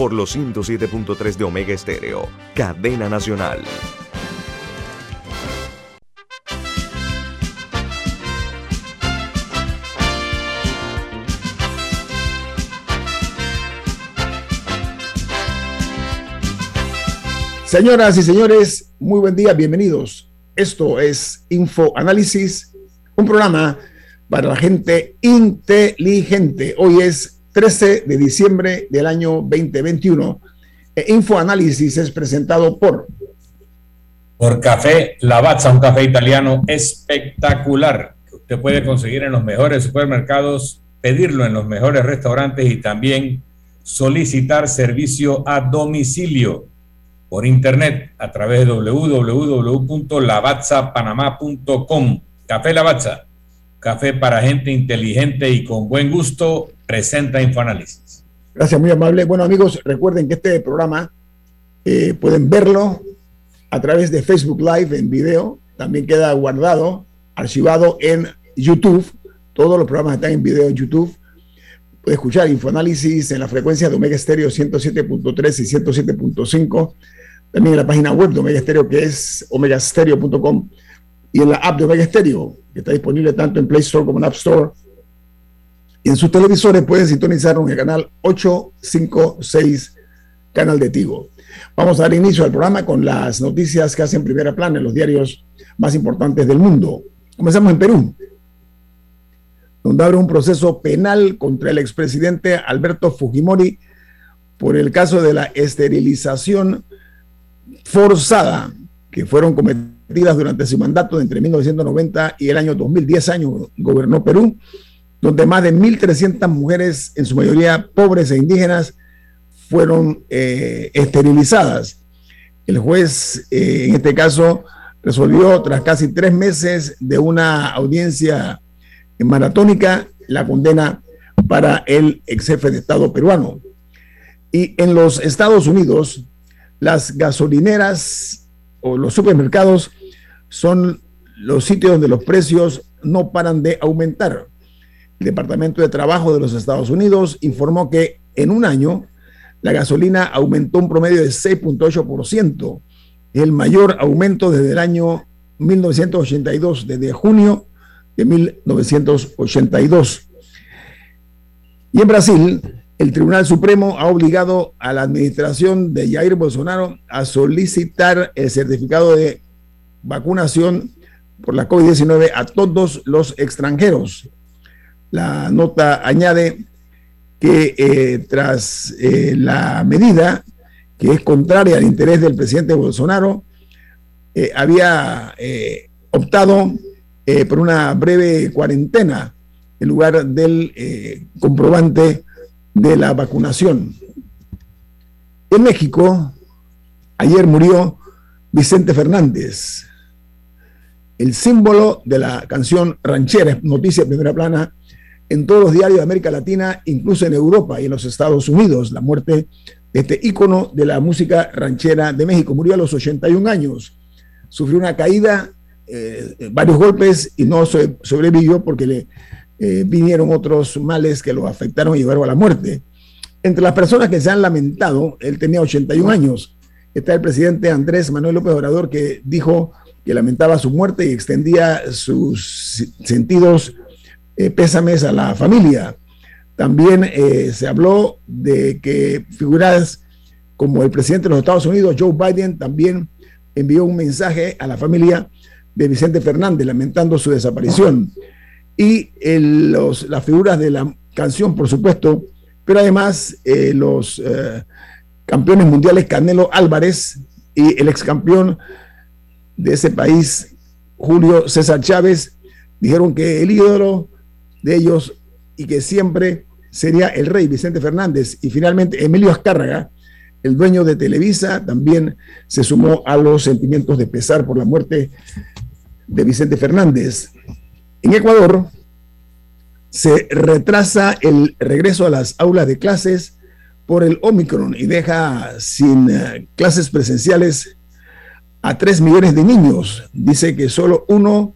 por los 107.3 de Omega Estéreo, cadena nacional. Señoras y señores, muy buen día, bienvenidos. Esto es Infoanálisis, un programa para la gente inteligente. Hoy es 13 de diciembre del año 2021. E Infoanálisis es presentado por... Por Café Lavazza, un café italiano espectacular que usted puede conseguir en los mejores supermercados, pedirlo en los mejores restaurantes y también solicitar servicio a domicilio por internet a través de www.lavazzapanamá.com. Café Lavazza, café para gente inteligente y con buen gusto presenta Infoanálisis. Gracias, muy amable. Bueno, amigos, recuerden que este programa eh, pueden verlo a través de Facebook Live en video. También queda guardado, archivado en YouTube. Todos los programas están en video en YouTube. Puede escuchar Infoanálisis en la frecuencia de Omega Stereo 107.3 y 107.5. También en la página web de Omega Stereo, que es omegastereo.com. Y en la app de Omega Stereo, que está disponible tanto en Play Store como en App Store y en sus televisores pueden sintonizar en el canal 856, canal de Tigo. Vamos a dar inicio al programa con las noticias que hacen primera plana en los diarios más importantes del mundo. Comenzamos en Perú, donde abre un proceso penal contra el expresidente Alberto Fujimori por el caso de la esterilización forzada que fueron cometidas durante su mandato entre 1990 y el año 2010 años gobernó Perú donde más de 1.300 mujeres, en su mayoría pobres e indígenas, fueron eh, esterilizadas. El juez, eh, en este caso, resolvió tras casi tres meses de una audiencia maratónica la condena para el ex jefe de Estado peruano. Y en los Estados Unidos, las gasolineras o los supermercados son los sitios donde los precios no paran de aumentar. El Departamento de Trabajo de los Estados Unidos informó que en un año la gasolina aumentó un promedio de 6.8%, el mayor aumento desde el año 1982, desde junio de 1982. Y en Brasil, el Tribunal Supremo ha obligado a la administración de Jair Bolsonaro a solicitar el certificado de vacunación por la COVID-19 a todos los extranjeros. La nota añade que eh, tras eh, la medida que es contraria al interés del presidente Bolsonaro, eh, había optado por una breve cuarentena en lugar del comprobante de la vacunación. En México, ayer murió Vicente Fernández, el símbolo de la canción ranchera, noticia primera plana en todos los diarios de América Latina, incluso en Europa y en los Estados Unidos, la muerte de este ícono de la música ranchera de México. Murió a los 81 años, sufrió una caída, eh, varios golpes y no sobrevivió porque le eh, vinieron otros males que lo afectaron y llevaron a la muerte. Entre las personas que se han lamentado, él tenía 81 años, está el presidente Andrés Manuel López Obrador que dijo que lamentaba su muerte y extendía sus sentidos eh, pésames a la familia. También eh, se habló de que figuras como el presidente de los Estados Unidos, Joe Biden, también envió un mensaje a la familia de Vicente Fernández lamentando su desaparición. Y los, las figuras de la canción, por supuesto, pero además eh, los campeones mundiales Canelo Álvarez y el ex campeón de ese país, Julio César Chávez, dijeron que el ídolo de ellos y que siempre sería el rey Vicente Fernández. Y finalmente Emilio Azcárraga el dueño de Televisa, también se sumó a los sentimientos de pesar por la muerte de Vicente Fernández. En Ecuador se retrasa el regreso a las aulas de clases por el Omicron y deja sin eh, clases presenciales a tres millones de niños. Dice que solo uno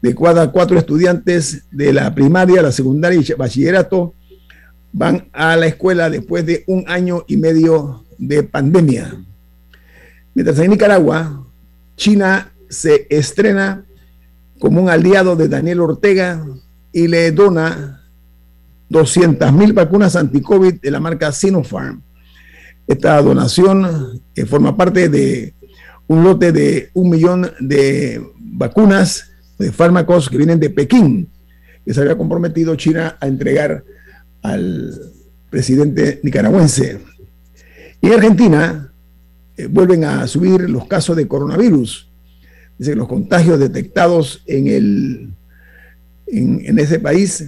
de cada cuatro estudiantes de la primaria, la secundaria y bachillerato van a la escuela después de un año y medio de pandemia. Mientras en Nicaragua, China se estrena como un aliado de Daniel Ortega y le dona 200 mil vacunas anti-COVID de la marca Sinopharm. Esta donación eh, forma parte de un lote de un millón de vacunas, de fármacos que vienen de Pekín, que se había comprometido China a entregar al presidente nicaragüense. Y en Argentina eh, vuelven a subir los casos de coronavirus. Dice que los contagios detectados en, el, en, ese país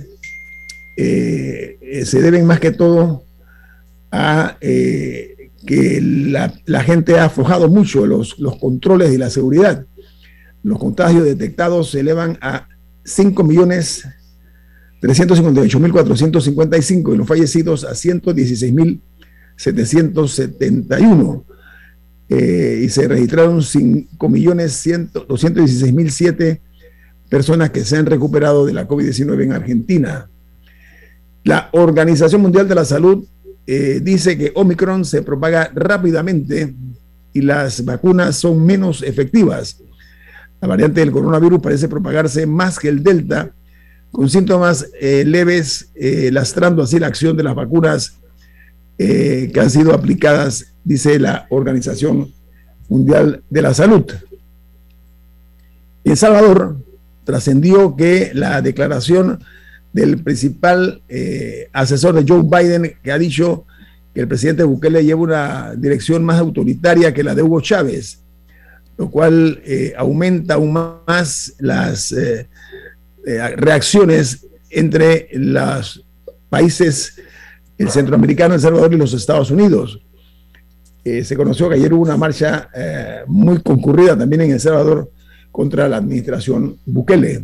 eh, eh, se deben más que todo a que la, gente ha aflojado mucho los, los controles y la seguridad. Los contagios detectados se elevan a 5 millones 358.455 y los fallecidos a 116.771. Eh, y se registraron 5.216.007 personas que se han recuperado de la COVID-19 en Argentina. La Organización Mundial de la Salud eh, dice que Omicron se propaga rápidamente y las vacunas son menos efectivas. La variante del coronavirus parece propagarse más que el Delta con síntomas eh, leves, eh, lastrando así la acción de las vacunas que han sido aplicadas, dice la Organización Mundial de la Salud. En Salvador trascendió que la declaración del principal asesor de Joe Biden, que ha dicho que el presidente Bukele lleva una dirección más autoritaria que la de Hugo Chávez, lo cual aumenta aún más las eh, reacciones entre los países, el centroamericano, El Salvador y los Estados Unidos. Eh, se conoció que ayer hubo una marcha eh, muy concurrida también en El Salvador contra la administración Bukele.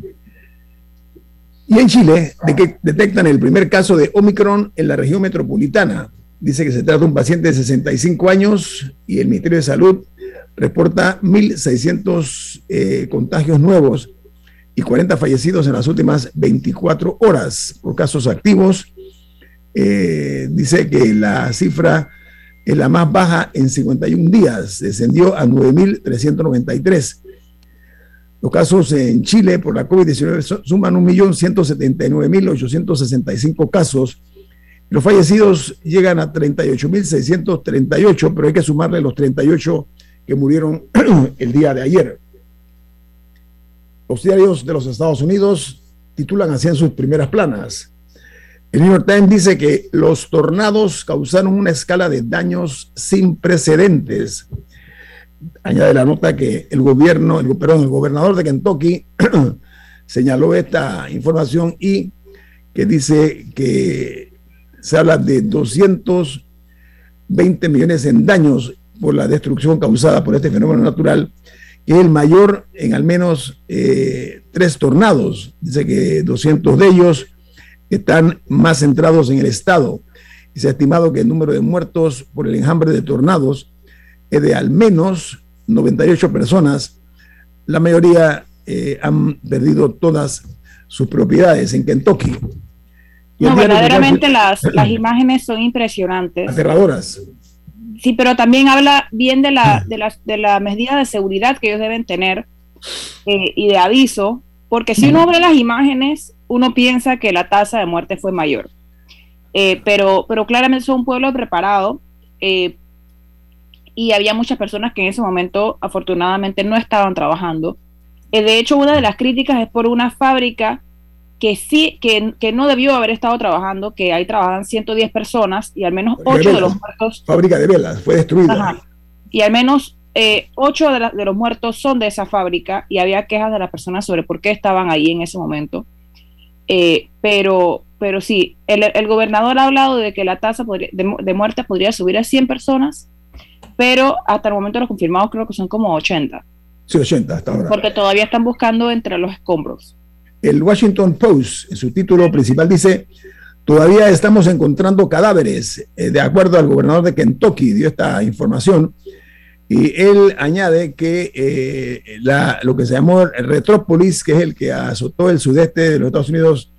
Y en Chile de que detectan el primer caso de Omicron en la región metropolitana. Dice que se trata de un paciente de 65 años y el Ministerio de Salud reporta 1.600 contagios nuevos y 40 fallecidos en las últimas 24 horas por casos activos. Eh, dice que la cifra es la más baja en 51 días, descendió a 9.393. Los casos en Chile por la COVID-19 suman 1.179.865 casos. Los fallecidos llegan a 38.638, pero hay que sumarle los 38 que murieron el día de ayer. Los diarios de los Estados Unidos titulan así en sus primeras planas. El New York Times dice que los tornados causaron una escala de daños sin precedentes. Añade la nota que el gobierno, el, perdón, el gobernador de Kentucky señaló esta información y que dice que se habla de 220 millones en daños por la destrucción causada por este fenómeno natural el mayor en al menos eh, tres tornados. Dice que 200 de ellos están más centrados en el estado. Y se ha estimado que el número de muertos por el enjambre de tornados es de al menos 98 personas. La mayoría eh, han perdido todas sus propiedades en Kentucky. no, verdaderamente las, las imágenes son impresionantes. Aterradoras. Sí, pero también habla bien de la, de la, de la medida de seguridad que ellos deben tener eh, y de aviso, porque si uno ve las imágenes, uno piensa que la tasa de muerte fue mayor. Eh, pero, pero claramente son un pueblo preparado eh, y había muchas personas que en ese momento afortunadamente no estaban trabajando. de hecho, una de las críticas es por una fábrica que sí, que, que, no debió haber estado trabajando, que ahí trabajan 110 personas y al menos 8 de, los muertos. Fábrica de velas, fue destruida. y al menos eh, 8 de, de, los muertos son de esa fábrica y había quejas de las personas sobre por qué estaban ahí en ese momento. Eh, pero, pero sí, el, el, gobernador ha hablado de que la tasa de, de, muerte podría subir a 100 personas pero hasta el momento los confirmados creo que son como 80. Sí, 80 hasta ahora. Porque todavía están buscando entre los escombros. El Washington Post, en su título principal, dice, todavía estamos encontrando cadáveres. Eh, de acuerdo al gobernador de Kentucky, dio esta información. Y él añade que eh, lo que se llamó Retrópolis, que es el que azotó el sudeste de los Estados Unidos,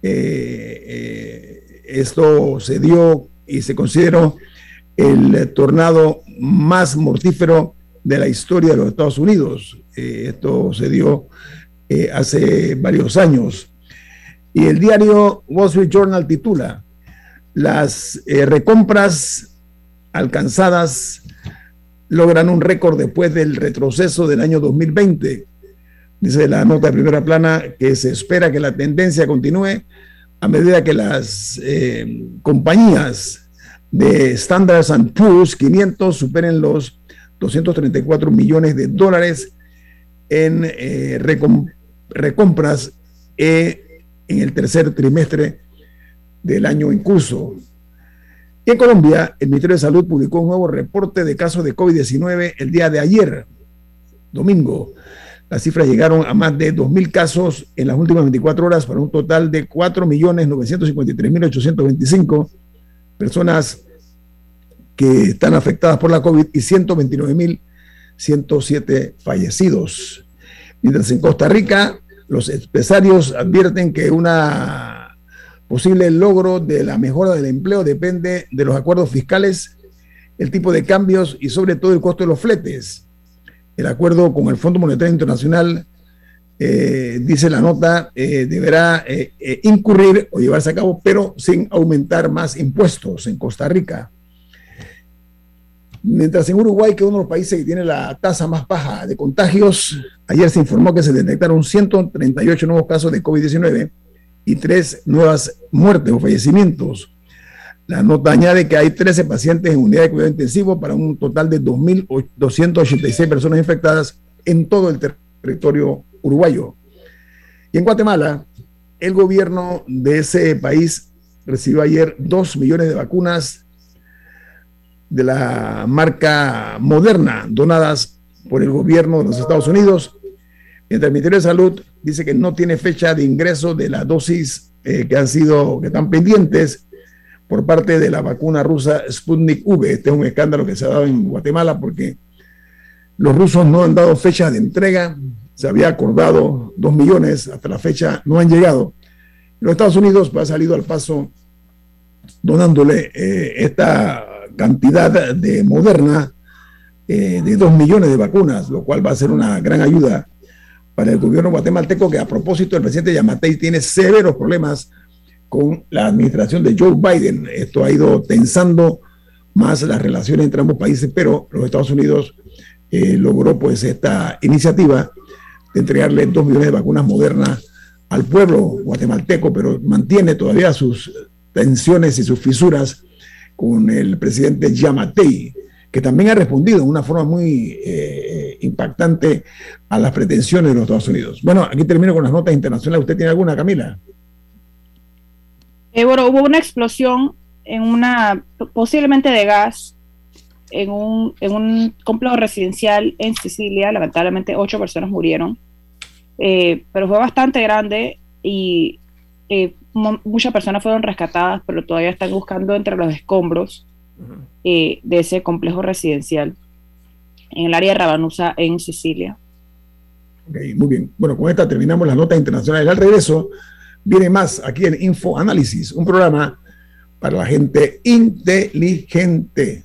eh, esto se dio y se consideró el tornado más mortífero de la historia de los Estados Unidos. esto se dio hace varios años. Y el diario Wall Street Journal titula, las recompras alcanzadas logran un récord después del retroceso del año 2020. Dice la nota de primera plana que se espera que la tendencia continúe a medida que las eh, compañías de Standards Poor's 500 superen los 234 millones de dólares en eh, recompras eh, en el tercer trimestre del año en curso en Colombia, el Ministerio de Salud publicó un nuevo reporte de casos de COVID-19 el día de ayer, domingo. Las cifras llegaron a más de 2.000 casos en las últimas 24 horas para un total de 4.953.825 personas que están afectadas por la COVID y 129.107 fallecidos. Mientras en Costa Rica, los empresarios advierten que una posible logro de la mejora del empleo depende de los acuerdos fiscales, el tipo de cambios y sobre todo el costo de los fletes. El acuerdo con el Fondo Monetario Internacional, eh, dice la nota, eh, deberá eh, incurrir o llevarse a cabo, pero sin aumentar más impuestos en Costa Rica. Mientras en Uruguay, que es uno de los países que tiene la tasa más baja de contagios, ayer se informó que se detectaron 138 nuevos casos de COVID-19 y tres nuevas muertes o fallecimientos. La nota añade que hay 13 pacientes en unidad de cuidado intensivo para un total de 2.286 personas infectadas en todo el territorio uruguayo. Y en Guatemala, el gobierno de ese país recibió ayer 2 millones de vacunas de la marca Moderna donadas por el gobierno de los Estados Unidos el Ministerio de Salud dice que no tiene fecha de ingreso de las dosis eh, que han sido, que están pendientes por parte de la vacuna rusa Sputnik V. Este es un escándalo que se ha dado en Guatemala porque los rusos no han dado fecha de entrega. Se había acordado dos millones, hasta la fecha no han llegado. Los Estados Unidos ha salido al paso donándole eh, esta cantidad de Moderna eh, de dos millones de vacunas, lo cual va a ser una gran ayuda para el gobierno guatemalteco, que a propósito el presidente Yamatei tiene severos problemas con la administración de Joe Biden. Esto ha ido tensando más las relaciones entre ambos países, pero los Estados Unidos eh, logró pues esta iniciativa entregarle dos millones de vacunas modernas al pueblo guatemalteco, pero mantiene todavía sus tensiones y sus fisuras con el presidente Yamatei, que también ha respondido de una forma muy eh, impactante a las pretensiones de los Estados Unidos. Bueno, aquí termino con las notas internacionales. ¿Usted tiene alguna, Camila? Eh, bueno, hubo una explosión en una, posiblemente de gas, en un, en un complejo residencial en Sicilia. Lamentablemente, ocho personas murieron, eh, pero fue bastante grande y muchas personas fueron rescatadas, pero todavía están buscando entre los escombros eh, de ese complejo residencial en el área de Rabanusa, en Sicilia. muy bien. Bueno, con esta terminamos las notas internacionales. Al regreso viene más aquí en Info Análisis, un programa para la gente inteligente.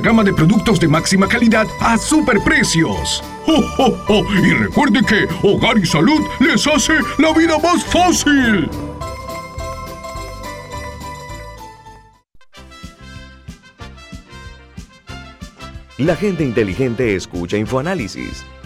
gama de productos de máxima calidad a superprecios. ¡Oh, Y recuerde que Hogar y Salud les hace la vida más fácil. La gente inteligente escucha InfoAnálisis.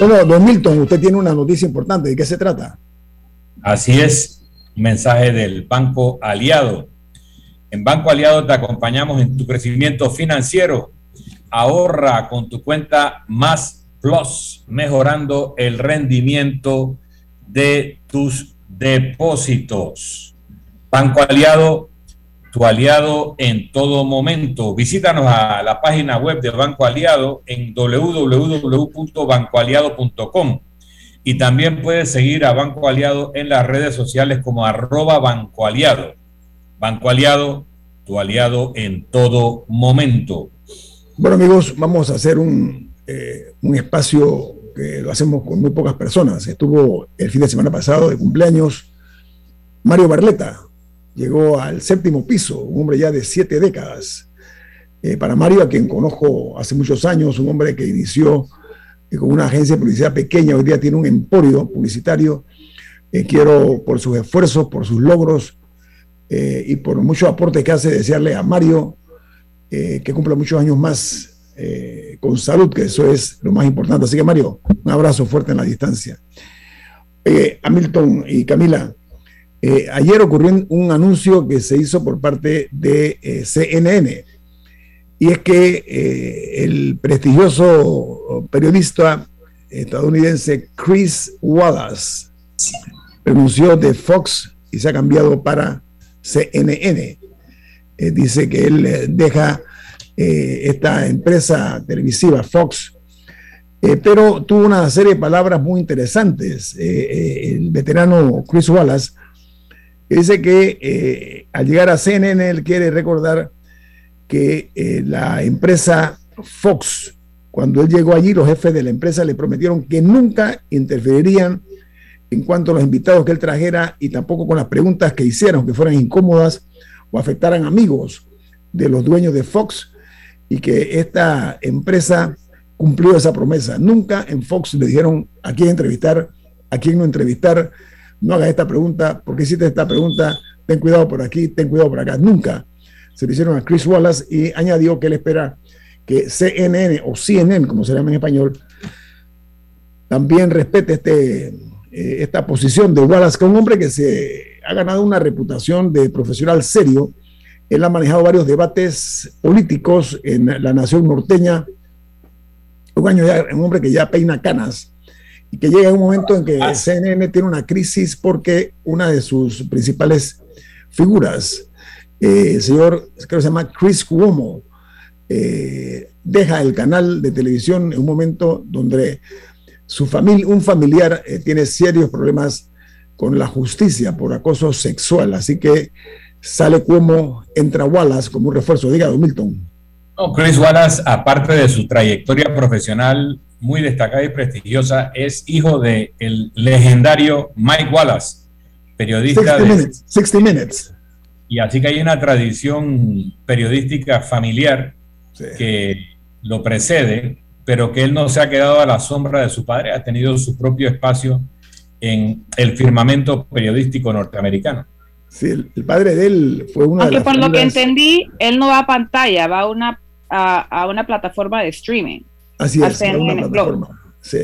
Bueno, don Milton, usted tiene una noticia importante. ¿De qué se trata? Así es, mensaje del Banco Aliado. En Banco Aliado te acompañamos en tu crecimiento financiero. Ahorra con tu cuenta Más Plus, mejorando el rendimiento de tus depósitos. Banco Aliado tu aliado en todo momento. Visítanos a la página web de Banco Aliado en www.bancoaliado.com y también puedes seguir a Banco Aliado en las redes sociales como arroba Banco Aliado. Banco Aliado, tu aliado en todo momento. Bueno amigos, vamos a hacer un, eh, un espacio que lo hacemos con muy pocas personas. Estuvo el fin de semana pasado de cumpleaños Mario Barleta, llegó al séptimo piso, un hombre ya de siete décadas. Eh, para Mario, a quien conozco hace muchos años, un hombre que inició eh, con una agencia de publicidad pequeña, hoy día tiene un emporio publicitario. Eh, quiero, por sus esfuerzos, por sus logros y por muchos aportes que hace, desearle a Mario que cumpla muchos años más con salud, que eso es lo más importante. Así que, Mario, un abrazo fuerte en la distancia. Hamilton y Camila, eh, ayer ocurrió un anuncio que se hizo por parte de eh, CNN y es que eh, el prestigioso periodista estadounidense Chris Wallace renunció de Fox y se ha cambiado para CNN. dice que él deja esta empresa televisiva Fox pero tuvo una serie de palabras muy interesantes. el veterano Chris Wallace dice que eh, al llegar a CNN él quiere recordar que eh, la empresa Fox, cuando él llegó allí, los jefes de la empresa le prometieron que nunca interferirían en cuanto a los invitados que él trajera y tampoco con las preguntas que hicieron, que fueran incómodas o afectaran amigos de los dueños de Fox y que esta empresa cumplió esa promesa. Nunca en Fox le dijeron a quién entrevistar, a quién no entrevistar, no hagas esta pregunta, porque hiciste esta pregunta, ten cuidado por aquí, ten cuidado por acá. Nunca se le hicieron a Chris Wallace y añadió que él espera que CNN o CNN, como se llama en español, también respete este, eh, esta posición de Wallace, que es un hombre que se ha ganado una reputación de profesional serio. Él ha manejado varios debates políticos en la nación norteña. Un, año ya, un hombre que ya peina canas y que llega un momento en que ah. CNN tiene una crisis porque una de sus principales figuras eh, el señor, creo que se llama Chris Cuomo, eh, deja el canal de televisión en un momento donde su familia, un familiar eh, tiene serios problemas con la justicia por acoso sexual. Así que sale Cuomo, entra Wallace como un refuerzo. Diga, Milton. No, Chris Wallace, aparte de su trayectoria profesional muy destacada y prestigiosa, es hijo del el legendario Mike Wallace, periodista 60 minutes, 60 minutes. Y así que hay una tradición periodística familiar que lo precede, pero que él no se ha quedado a la sombra de su padre, ha tenido su propio espacio en el firmamento periodístico norteamericano. Sí, el, padre de él fue una Aunque de las por lo que entendí, él no va a pantalla, va a una, a, a una plataforma de streaming. Así a es, era una plataforma. Sí.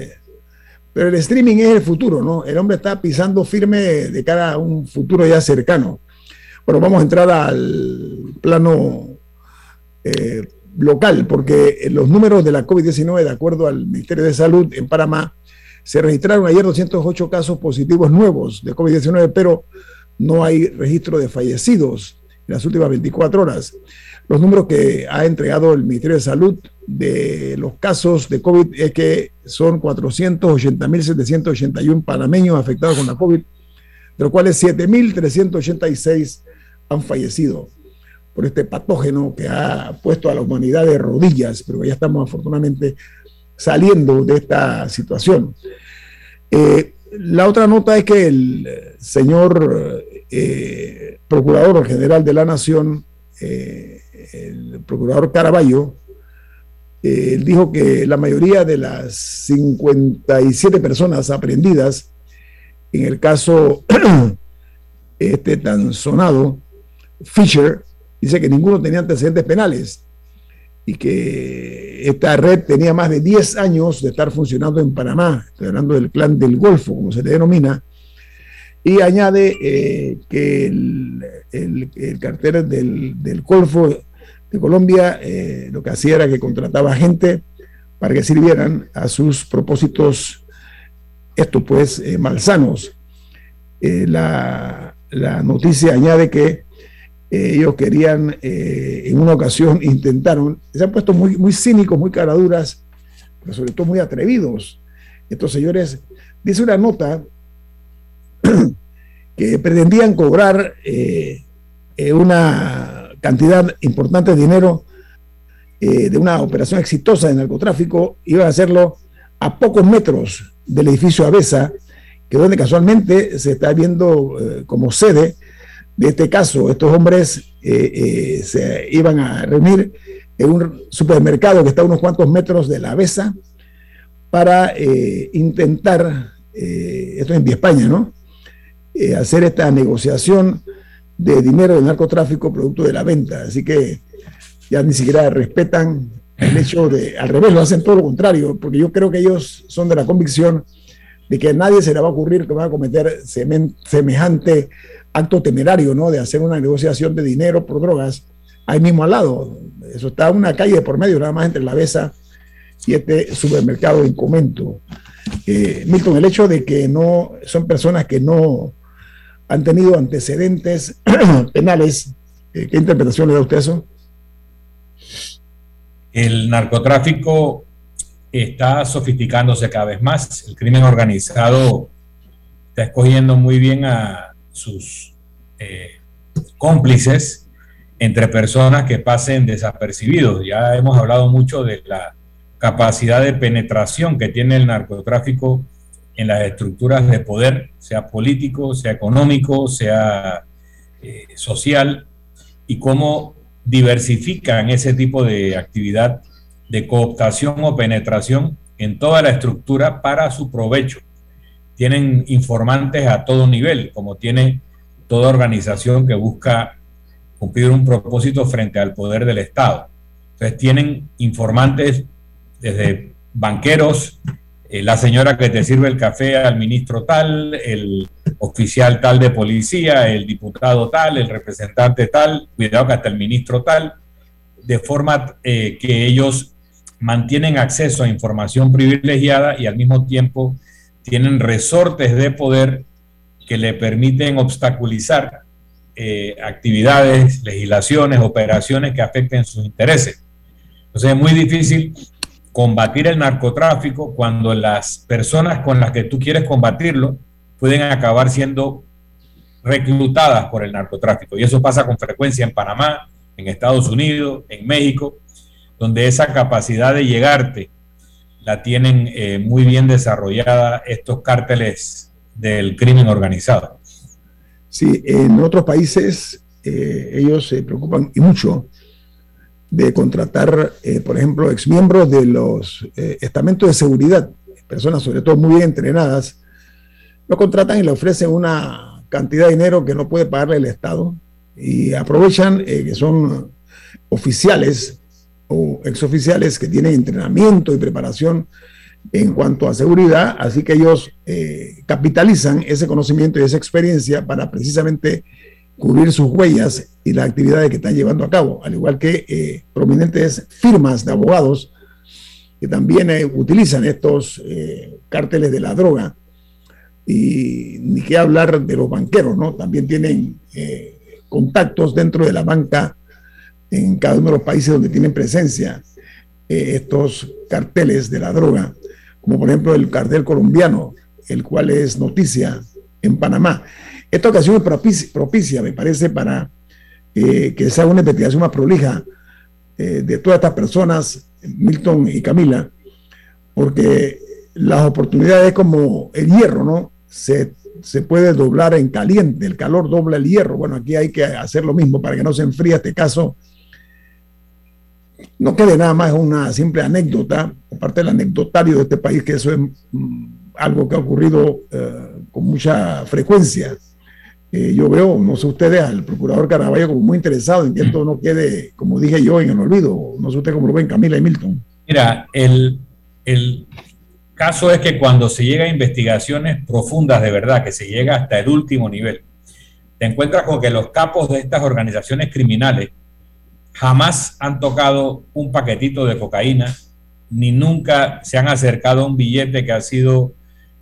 Pero el streaming es el futuro, ¿no? El hombre está pisando firme de cara a un futuro ya cercano. Bueno, vamos a entrar al plano eh, local, porque los números de la COVID-19, de acuerdo al Ministerio de Salud en Panamá, se registraron ayer 208 casos positivos nuevos de COVID-19, pero no hay registro de fallecidos en las últimas 24 horas. Los números que ha entregado el Ministerio de Salud de los casos de COVID es que son 480.781 panameños afectados con la COVID, de los cuales 7.386 han fallecido por este patógeno que ha puesto a la humanidad de rodillas, pero ya estamos afortunadamente saliendo de esta situación. Eh, la otra nota es que el señor eh, Procurador General de la Nación, eh, el Procurador Caraballo, eh, dijo que la mayoría de las 57 personas aprendidas en el caso este tan sonado, Fisher, dice que ninguno tenía antecedentes penales y que esta red tenía más de 10 años de estar funcionando en Panamá, estoy hablando del clan del Golfo, como se le denomina, y añade eh, que el, el, el cartel del, del, Golfo de Colombia eh, lo que hacía era que contrataba gente para que sirvieran a sus propósitos, esto pues, eh, malsanos. La, la, noticia añade que ellos querían, en una ocasión intentaron, se han puesto muy, muy cínicos, muy caraduras, pero sobre todo muy atrevidos. Estos señores, dice una nota que pretendían cobrar eh, eh, una cantidad importante de dinero eh, de una operación exitosa de narcotráfico, iban a hacerlo a pocos metros del edificio Avesa, que donde casualmente se está viendo como sede de este caso. Estos hombres se iban a reunir en un supermercado que está a unos cuantos metros de la Avesa para intentar, esto es en Vía España, ¿no? Eh, hacer esta negociación de dinero del narcotráfico producto de la venta. Así que ya ni siquiera respetan el hecho de, al revés, lo hacen todo lo contrario, porque yo creo que ellos son de la convicción de que a nadie se le va a ocurrir que van a cometer semejante acto temerario, ¿no? De hacer una negociación de dinero por drogas ahí mismo al lado. Eso está una calle por medio, nada más entre la Besa y este supermercado en Comento. Eh, Milton, el hecho de que no son personas que no han tenido antecedentes penales. ¿Qué interpretación le da usted a eso? El narcotráfico está sofisticándose cada vez más. El crimen organizado está escogiendo muy bien a sus eh, cómplices entre personas que pasen desapercibidos. Ya hemos hablado mucho de la capacidad de penetración que tiene el narcotráfico en las estructuras de poder, sea político, sea económico, sea eh, social, y cómo diversifican ese tipo de actividad de cooptación o penetración en toda la estructura para su provecho. Tienen informantes a todo nivel, como tiene toda organización que busca cumplir un propósito frente al poder del Estado. Entonces tienen informantes desde banqueros, eh, la señora que te sirve el café al ministro tal, el oficial tal de policía, el diputado tal, el representante tal, cuidado que hasta el ministro tal, de forma eh, que ellos mantienen acceso a información privilegiada y al mismo tiempo tienen resortes de poder que le permiten obstaculizar eh, actividades, legislaciones, operaciones que afecten sus intereses. Entonces es muy difícil combatir el narcotráfico cuando las personas con las que tú quieres combatirlo pueden acabar siendo reclutadas por el narcotráfico. Y eso pasa con frecuencia en Panamá, en Estados Unidos, en México, donde esa capacidad de llegarte la tienen eh, muy bien desarrollada estos cárteles del crimen organizado. Sí, en otros países eh, ellos se preocupan y mucho de contratar, eh, por ejemplo, exmiembros de los estamentos de seguridad, personas sobre todo muy bien entrenadas, lo contratan y le ofrecen una cantidad de dinero que no puede pagarle el Estado y aprovechan que son oficiales o exoficiales que tienen entrenamiento y preparación en cuanto a seguridad, así que ellos eh, capitalizan ese conocimiento y esa experiencia para precisamente cubrir sus huellas y las actividades que están llevando a cabo, al igual que eh, prominentes firmas de abogados que también eh, utilizan estos cárteles de la droga. Y ni qué hablar de los banqueros, ¿no? También tienen contactos dentro de la banca en cada uno de los países donde tienen presencia eh, estos carteles de la droga, como por ejemplo el cartel colombiano, el cual es noticia en Panamá. Esta ocasión es propicia, me parece, para eh, que sea una investigación más prolija eh, de todas estas personas, Milton y Camila, porque las oportunidades como el hierro, ¿no? Se, se puede doblar en caliente, el calor dobla el hierro. Bueno, aquí hay que hacer lo mismo para que no se enfríe este caso no quede nada más una simple anécdota, aparte del anecdotario de este país, que eso es mm, algo que ha ocurrido eh, con mucha frecuencia. Eh, yo veo, no sé ustedes, al procurador Caraballo como muy interesado en que esto no quede, como dije yo, en el olvido. No sé usted cómo lo ven, Camila y Milton. Mira, el, el caso es que cuando se llega a investigaciones profundas de verdad, que se llega hasta el último nivel, te encuentras con que los capos de estas organizaciones criminales jamás han tocado un paquetito de cocaína, ni nunca se han acercado a un billete que ha sido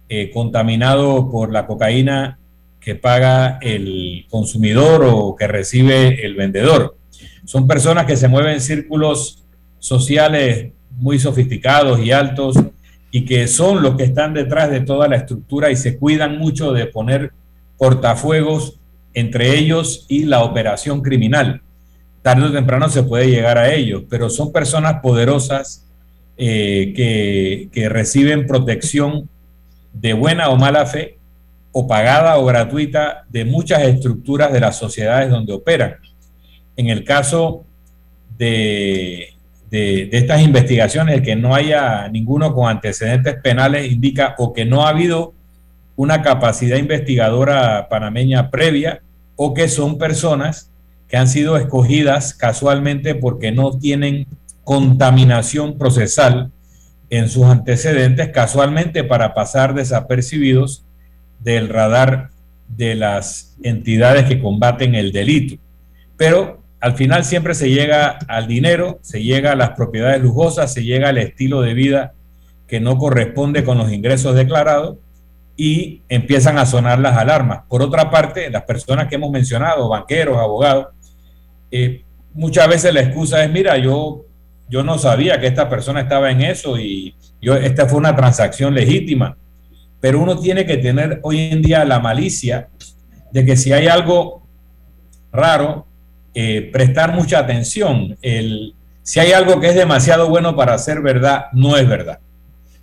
eh, contaminado por la cocaína que paga el consumidor o que recibe el vendedor. Son personas que se mueven en círculos sociales muy sofisticados y altos y que son los que están detrás de toda la estructura y se cuidan mucho de poner portafuegos entre ellos y la operación criminal tarde o temprano se puede llegar a ellos, pero son personas poderosas eh, que, que reciben protección de buena o mala fe, o pagada o gratuita, de muchas estructuras de las sociedades donde operan. En el caso de, estas investigaciones, el que no haya ninguno con antecedentes penales indica o que no ha habido una capacidad investigadora panameña previa o que son personas que han sido escogidas casualmente porque no tienen contaminación procesal en sus antecedentes, casualmente para pasar desapercibidos del radar de las entidades que combaten el delito. Pero al final siempre se llega al dinero, se llega a las propiedades lujosas, se llega al estilo de vida que no corresponde con los ingresos declarados y empiezan a sonar las alarmas. Por otra parte, las personas que hemos mencionado, banqueros, abogados, eh, muchas veces la excusa es, mira, yo, yo no sabía que esta persona estaba en eso y yo, esta fue una transacción legítima. Pero uno tiene que tener hoy en día la malicia de que si hay algo raro, eh, prestar mucha atención. El, si hay algo que es demasiado bueno para ser verdad, no es verdad.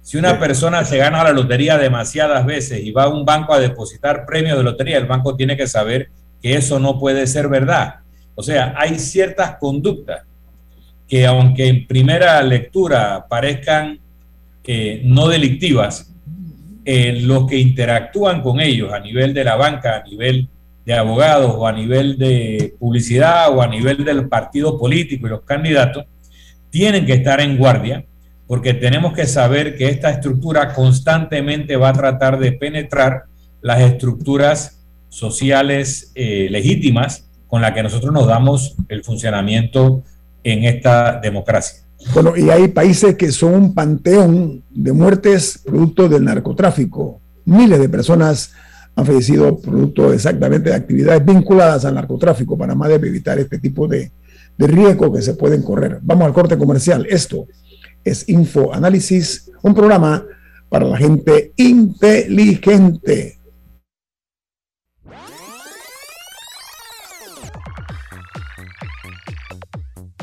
Si una persona se gana la lotería demasiadas veces y va a un banco a depositar premios de lotería, el banco tiene que saber que eso no puede ser verdad. O sea, hay ciertas conductas que aunque en primera lectura parezcan eh, no delictivas, los que interactúan con ellos a nivel de la banca, a nivel de abogados o a nivel de publicidad o a nivel del partido político y los candidatos, tienen que estar en guardia porque tenemos que saber que esta estructura constantemente va a tratar de penetrar las estructuras sociales eh, legítimas con la que nosotros nos damos el funcionamiento en esta democracia. Bueno, y hay países que son un panteón de muertes producto del narcotráfico. Miles de personas han fallecido producto exactamente de actividades vinculadas al narcotráfico. Panamá debe evitar este tipo de, de riesgo que se pueden correr. Vamos al corte comercial. Esto es Info Análisis, un programa para la gente inteligente.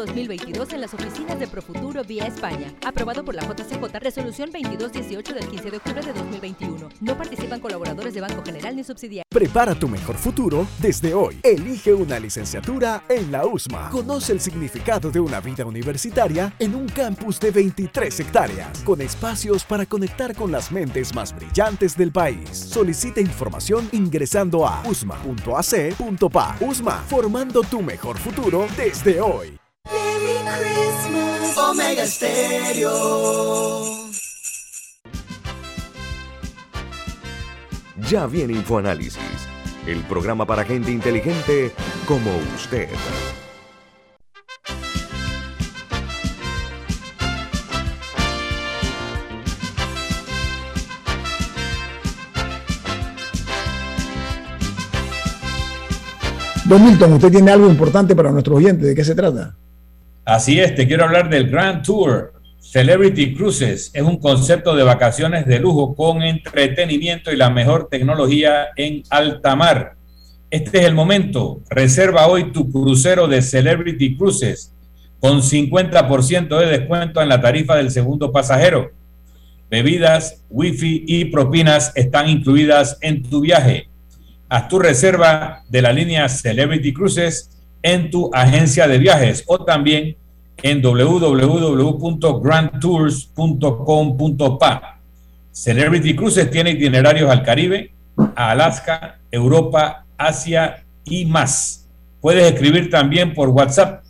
2022 en las oficinas de Profuturo vía España. Aprobado por la JCJ, resolución 2218 del 15 de octubre de 2021. No participan colaboradores de Banco General ni subsidiarios. Prepara tu mejor futuro desde hoy. Elige una licenciatura en la USMA. Conoce el significado de una vida universitaria en un campus de 23 hectáreas, con espacios para conectar con las mentes más brillantes del país. Solicita información ingresando a usma.ac.pa. USMA, formando tu mejor futuro desde hoy. Omega Stereo. Ya viene InfoAnálisis, el programa para gente inteligente como usted. Don Milton, usted tiene algo importante para nuestros oyentes. ¿De qué se trata? Así es, te quiero hablar del Grand Tour Celebrity Cruises. Es un concepto de vacaciones de lujo con entretenimiento y la mejor tecnología en alta mar. Este es el momento. Reserva hoy tu crucero de Celebrity Cruises con 50% de descuento en la tarifa del segundo pasajero. Bebidas, wifi y propinas están incluidas en tu viaje. Haz tu reserva de la línea Celebrity Cruises en tu agencia de viajes o también en www.grandtours.com.pa. Celebrity Cruises tiene itinerarios al Caribe, a Alaska, Europa, Asia y más. Puedes escribir también por WhatsApp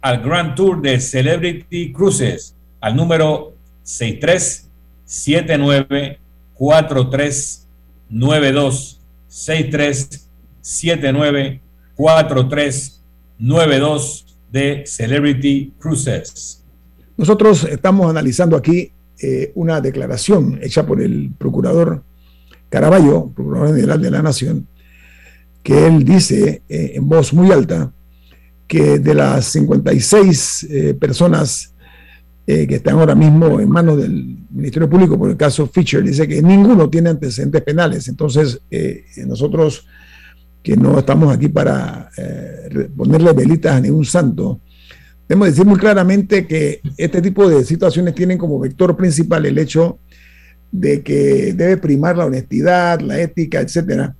al Grand Tour de Celebrity Cruises al número 63794392 63794392 de Celebrity Cruises. Nosotros estamos analizando aquí eh, una declaración hecha por el procurador Caraballo, procurador general de la Nación, que él dice eh, en voz muy alta que de las 56 eh, personas que están ahora mismo en manos del Ministerio Público por el caso Fisher, dice que ninguno tiene antecedentes penales. Entonces, nosotros que no estamos aquí para eh, ponerle velitas a ningún santo. Debemos decir muy claramente que este tipo de situaciones tienen como vector principal el hecho de que debe primar la honestidad, la ética, etcétera.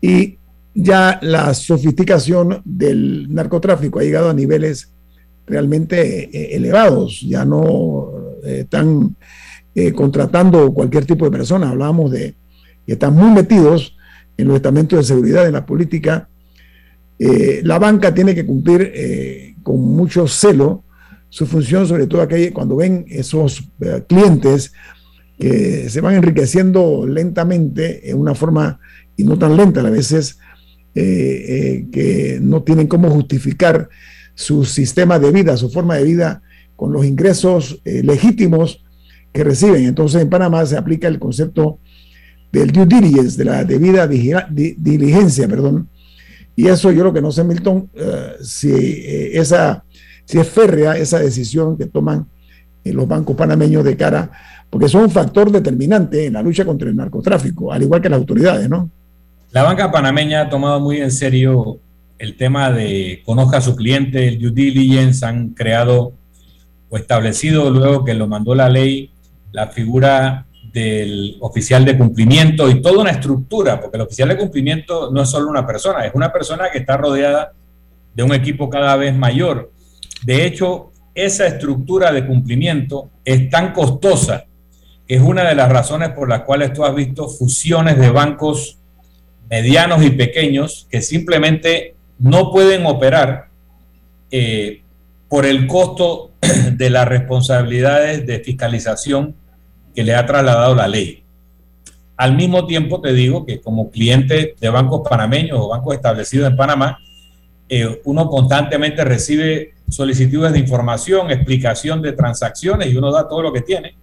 Y ya la sofisticación del narcotráfico ha llegado a niveles realmente eh, elevados. Ya no eh, están contratando cualquier tipo de persona. Hablábamos de que están muy metidos en los estamentos de seguridad, en la política, eh, la banca tiene que cumplir eh, con mucho celo su función, sobre todo aquella, cuando ven esos eh, clientes que se van enriqueciendo lentamente en una forma, y no tan lenta a veces, que no tienen cómo justificar su sistema de vida, su forma de vida con los ingresos legítimos que reciben. Entonces en Panamá se aplica el concepto del due diligence, de la debida diligencia, perdón. Y eso yo lo que no sé, Milton, eh, si, eh, esa, si es férrea esa decisión que toman eh, los bancos panameños de cara, porque son un factor determinante en la lucha contra el narcotráfico, al igual que las autoridades, ¿no? La banca panameña ha tomado muy en serio el tema de conozca a su cliente, el due diligence, han creado o establecido luego que lo mandó la ley la figura del oficial de cumplimiento y toda una estructura, porque el oficial de cumplimiento no es solo una persona, es una persona que está rodeada de un equipo cada vez mayor. De hecho, esa estructura de cumplimiento es tan costosa es una de las razones por las cuales tú has visto fusiones de bancos medianos y pequeños que simplemente no pueden operar eh, por el costo de las responsabilidades de fiscalización que le ha trasladado la ley. Al mismo tiempo te digo que como cliente de bancos panameños o bancos establecidos en Panamá, eh, uno constantemente recibe solicitudes de información, explicación de transacciones y uno da todo lo que tiene.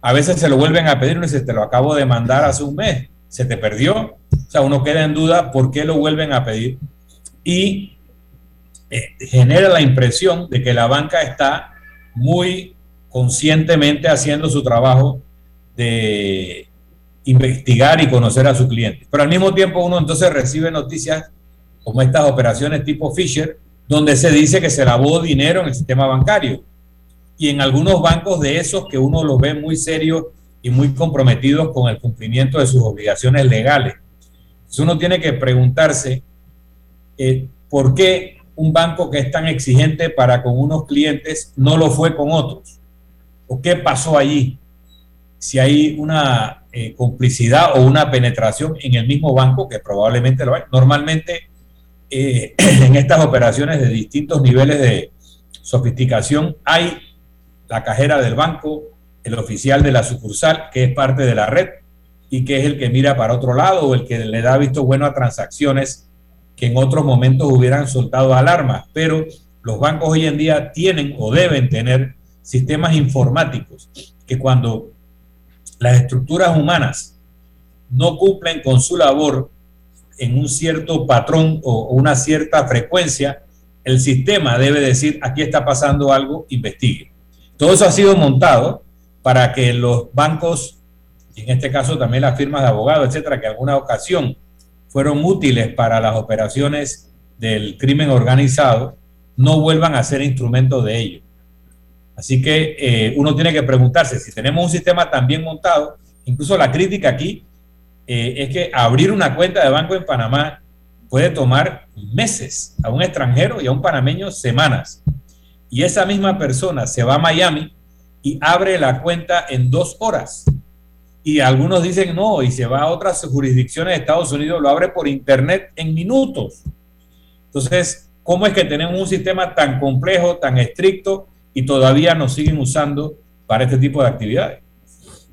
A veces se lo vuelven a pedir uno dice, te lo acabo de mandar hace un mes, se te perdió. O sea, uno queda en duda por qué lo vuelven a pedir. Y eh, genera la impresión de que la banca está muy conscientemente haciendo su trabajo de investigar y conocer a su cliente. Pero al mismo tiempo uno entonces recibe noticias como estas operaciones tipo Fisher, donde se dice que se lavó dinero en el sistema bancario. Y en algunos bancos de esos que uno los ve muy serios y muy comprometidos con el cumplimiento de sus obligaciones legales. Entonces uno tiene que preguntarse eh, por qué un banco que es tan exigente para con unos clientes no lo fue con otros. ¿O qué pasó allí? Si hay una eh, complicidad o una penetración en el mismo banco, que probablemente lo hay. Normalmente eh, en estas operaciones de distintos niveles de sofisticación hay la cajera del banco, el oficial de la sucursal, que es parte de la red y que es el que mira para otro lado o el que le da visto bueno a transacciones que en otros momentos hubieran soltado alarmas, pero los bancos hoy en día tienen o deben tener sistemas informáticos que cuando las estructuras humanas no cumplen con su labor en un cierto patrón o una cierta frecuencia, el sistema debe decir, aquí está pasando algo, investigue. Todo eso ha sido montado para que los bancos, en este caso también las firmas de abogados, etcétera, que en alguna ocasión fueron útiles para las operaciones del crimen organizado, no vuelvan a ser instrumentos de ello. Así que eh, uno tiene que preguntarse si tenemos un sistema tan bien montado, incluso la crítica aquí eh, es que abrir una cuenta de banco en Panamá puede tomar meses a un extranjero y a un panameño semanas. Y esa misma persona se va a Miami y abre la cuenta en dos horas y algunos dicen no, y se va a otras jurisdicciones de Estados Unidos, lo abre por internet en minutos. Entonces, ¿cómo es que tenemos un sistema tan complejo, tan estricto y todavía nos siguen usando para este tipo de actividades?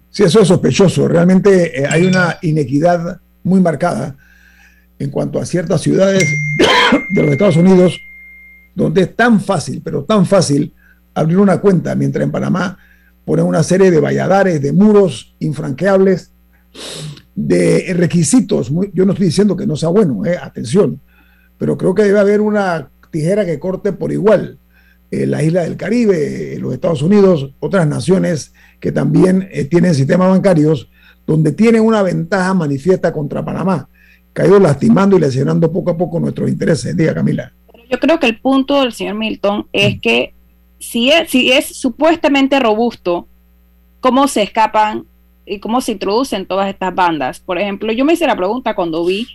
Sí, eso es sospechoso. Realmente eh, hay una inequidad muy marcada en cuanto a ciertas ciudades de los Estados Unidos donde es tan fácil, pero tan fácil abrir una cuenta, mientras en Panamá ponen una serie de valladares, de muros infranqueables, de requisitos. yo no estoy diciendo que no sea bueno, eh, atención, pero creo que debe haber una tijera que corte por igual. Eh, la isla del Caribe, los Estados Unidos, otras naciones que también eh, tienen sistemas bancarios donde tienen una ventaja manifiesta contra Panamá, que ha ido lastimando y lesionando poco a poco nuestros intereses. Diga, Camila. Yo creo que el punto del señor Milton es que si es, si es supuestamente robusto, ¿cómo se escapan y cómo se introducen todas estas bandas? Por ejemplo, yo me hice la pregunta cuando vi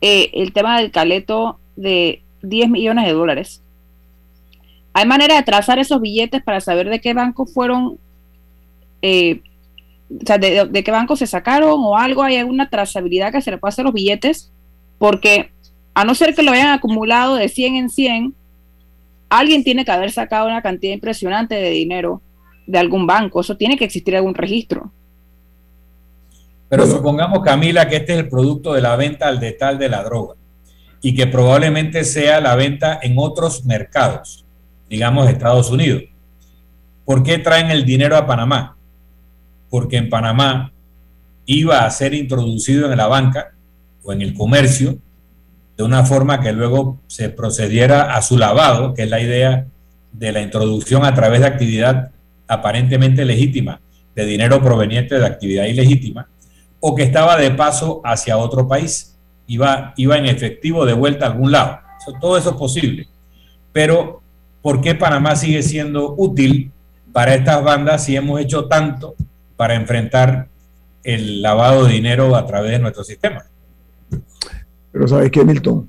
eh, el tema del caleto de 10 millones de dólares. ¿Hay manera de trazar esos billetes para saber de qué banco fueron, eh, o sea, de, de, qué banco se sacaron o algo? ¿Hay alguna trazabilidad que se le pueda hacer los billetes? Porque a no ser que lo hayan acumulado de 100 en 100, alguien tiene que haber sacado una cantidad impresionante de dinero de algún banco. Eso tiene que existir algún registro. Pero supongamos, Camila, que este es el producto de la venta al detal de la droga y que probablemente sea la venta en otros mercados, digamos Estados Unidos. ¿Por qué traen el dinero a Panamá? Porque en Panamá iba a ser introducido en la banca o en el comercio de una forma que luego se procediera a su lavado, que es la idea de la introducción a través de actividad aparentemente legítima, de dinero proveniente de actividad ilegítima, o que estaba de paso hacia otro país, iba, iba en efectivo de vuelta a algún lado. todo eso es posible. Pero, ¿por qué Panamá sigue siendo útil para estas bandas si hemos hecho tanto para enfrentar el lavado de dinero a través de nuestro sistema. Pero sabes que, Milton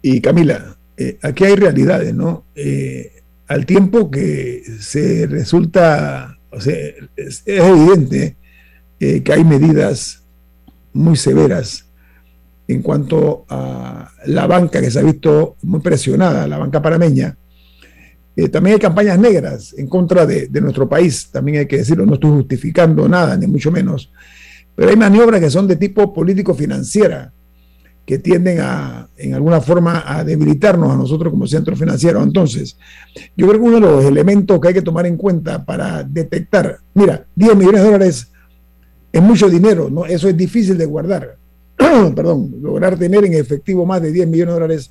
y Camila, eh, aquí hay realidades, ¿no? Eh, al tiempo que se resulta, o sea, es, evidente eh, que hay medidas muy severas en cuanto a la banca que se ha visto muy presionada, la banca panameña. También hay campañas negras en contra de, de, nuestro país, también hay que decirlo, no estoy justificando nada, ni mucho menos, pero hay maniobras que son de tipo político-financiera, que tienden a, en alguna forma, a debilitarnos a nosotros como centro financiero. Entonces, yo creo que uno de los elementos que hay que tomar en cuenta para detectar, mira, 10 millones de dólares es mucho dinero, ¿no? Eso es difícil de guardar. Perdón, lograr tener en efectivo más de 10 millones de dólares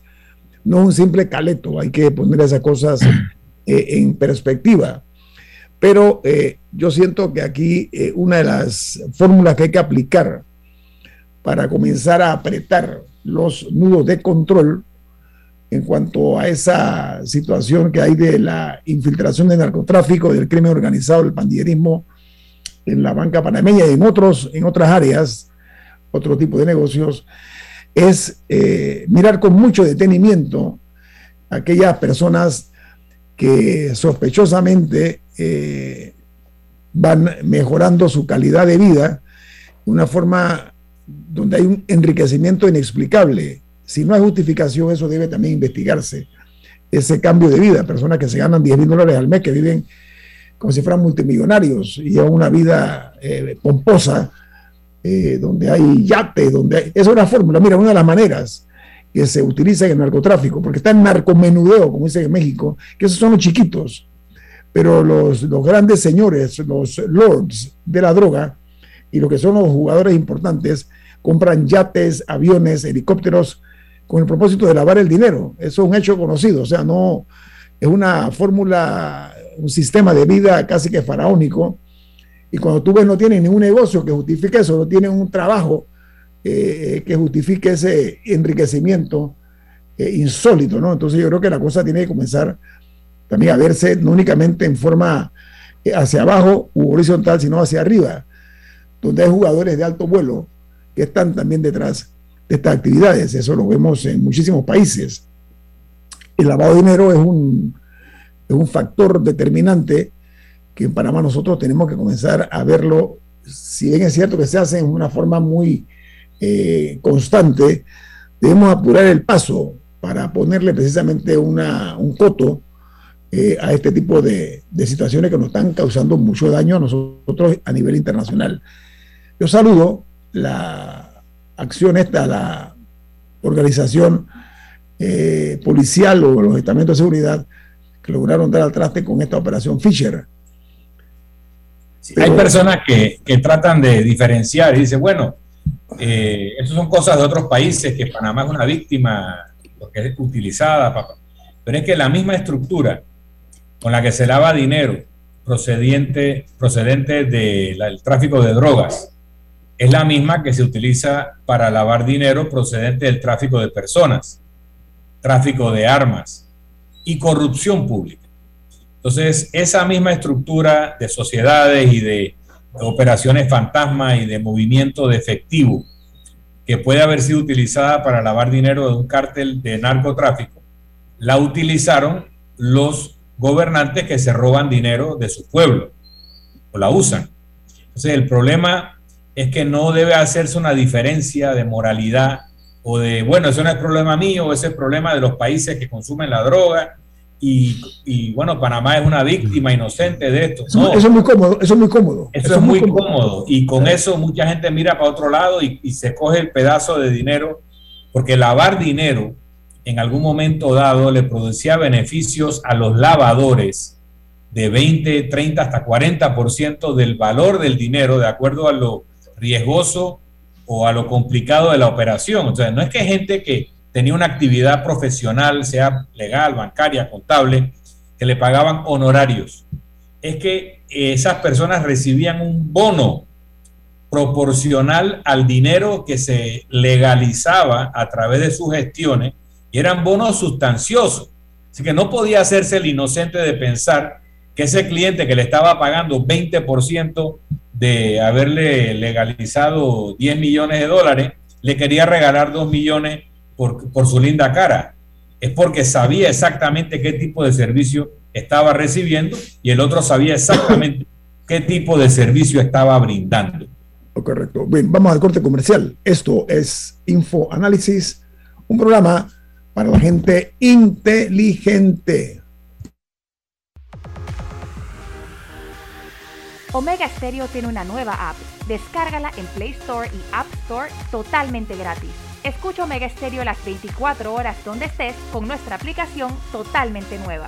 no es un simple caleto, hay que poner esas cosas eh, en perspectiva. Pero eh, yo siento que aquí eh, una de las fórmulas que hay que aplicar para comenzar a apretar los nudos de control en cuanto a esa situación que hay de la infiltración del narcotráfico, del crimen organizado, del pandillerismo en la banca panameña y en, otros, en otras áreas, otro tipo de negocios, es eh, mirar con mucho detenimiento a aquellas personas que sospechosamente eh, van mejorando su calidad de vida de una forma donde hay un enriquecimiento inexplicable. Si no hay justificación, eso debe también investigarse. Ese cambio de vida, personas que se ganan 10 mil dólares al mes, que viven como si fueran multimillonarios y llevan una vida eh, pomposa, eh, donde hay yates, donde hay... Es una fórmula, mira, una de las maneras que se utiliza en el narcotráfico, porque está el narcomenudeo, como dicen en México, que esos son los chiquitos, pero los, los grandes señores, los lords de la droga, y lo que son los jugadores importantes, compran yates, aviones, helicópteros con el propósito de lavar el dinero. Eso es un hecho conocido, o sea, no es una fórmula, un sistema de vida casi que faraónico. Y cuando tú ves no tienen ningún negocio que justifique eso, no tienen un trabajo eh, que justifique ese enriquecimiento eh, insólito, ¿no? Entonces yo creo que la cosa tiene que comenzar también a verse no únicamente en forma eh, hacia abajo u horizontal, sino hacia arriba, donde hay jugadores de alto vuelo que están también detrás de estas actividades. Eso lo vemos en muchísimos países. El lavado de dinero es un, es un factor determinante que en Panamá nosotros tenemos que comenzar a verlo, si bien es cierto que se hace en una forma muy eh, constante, debemos apurar el paso para ponerle precisamente una, un coto eh, a este tipo de, situaciones que nos están causando mucho daño a nosotros a nivel internacional. Yo saludo la acción esta, la organización eh, policial o los estamentos de seguridad que lograron dar al traste con esta operación Fisher. Hay personas que, tratan de diferenciar y dicen, bueno, eh, son cosas de otros países, que Panamá es una víctima porque es utilizada, papá. pero es que la misma estructura con la que se lava dinero procedente, procedente del tráfico de drogas, es la misma que se utiliza para lavar dinero procedente del tráfico de personas, tráfico de armas y corrupción pública. Entonces, esa misma estructura de sociedades y de operaciones fantasma y de movimiento de efectivo que puede haber sido utilizada para lavar dinero de un cártel de narcotráfico, la utilizaron los gobernantes que se roban dinero de su pueblo o la usan. Entonces, el problema es que no debe hacerse una diferencia de moralidad o de, bueno, eso no es problema mío, ese es problema de los países que consumen la droga. Y, bueno, Panamá es una víctima inocente de esto. Eso, es muy cómodo, eso es muy cómodo. Eso, es muy cómodo. Y con eso mucha gente mira para otro lado y, y se coge el pedazo de dinero, porque lavar dinero en algún momento dado le producía beneficios a los lavadores de 20, 30 hasta 40% del valor del dinero, de acuerdo a lo riesgoso o a lo complicado de la operación. O sea, no es que gente que tenía una actividad profesional, sea legal, bancaria, contable, que le pagaban honorarios. Es que esas personas recibían un bono proporcional al dinero que se legalizaba a través de sus gestiones y eran bonos sustanciosos. Así que no podía hacerse el inocente de pensar que ese cliente que le estaba pagando 20% de haberle legalizado 10 millones de dólares, le quería regalar 2 millones por, por su linda cara. Es porque sabía exactamente qué tipo de servicio estaba recibiendo y el otro sabía exactamente qué tipo de servicio estaba brindando. Correcto. Bien, vamos al corte comercial. Esto es Info Análisis, un programa para la gente inteligente. Omega Stereo tiene una nueva app. Descárgala en Play Store y App Store totalmente gratis. Escucha Omega Stereo las 24 horas donde estés con nuestra aplicación totalmente nueva.